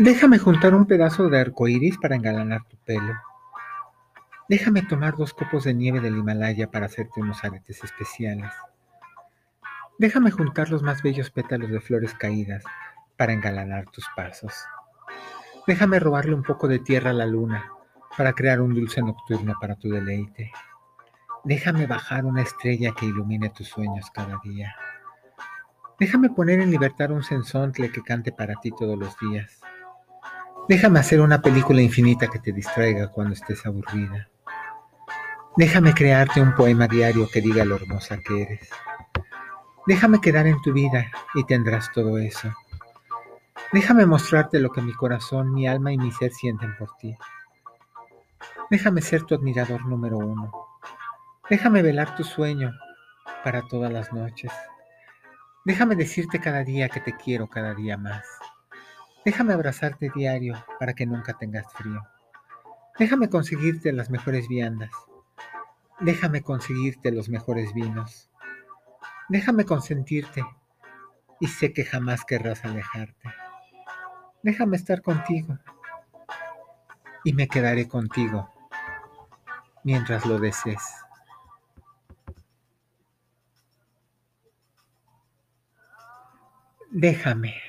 Déjame juntar un pedazo de arco iris para engalanar tu pelo. Déjame tomar dos copos de nieve del Himalaya para hacerte unos aretes especiales. Déjame juntar los más bellos pétalos de flores caídas para engalanar tus pasos. Déjame robarle un poco de tierra a la luna para crear un dulce nocturno para tu deleite. Déjame bajar una estrella que ilumine tus sueños cada día. Déjame poner en libertad un sensontle que cante para ti todos los días. Déjame hacer una película infinita que te distraiga cuando estés aburrida. Déjame crearte un poema diario que diga lo hermosa que eres. Déjame quedar en tu vida y tendrás todo eso. Déjame mostrarte lo que mi corazón, mi alma y mi ser sienten por ti. Déjame ser tu admirador número uno. Déjame velar tu sueño para todas las noches. Déjame decirte cada día que te quiero cada día más. Déjame abrazarte diario para que nunca tengas frío. Déjame conseguirte las mejores viandas. Déjame conseguirte los mejores vinos. Déjame consentirte y sé que jamás querrás alejarte. Déjame estar contigo y me quedaré contigo mientras lo desees. Déjame.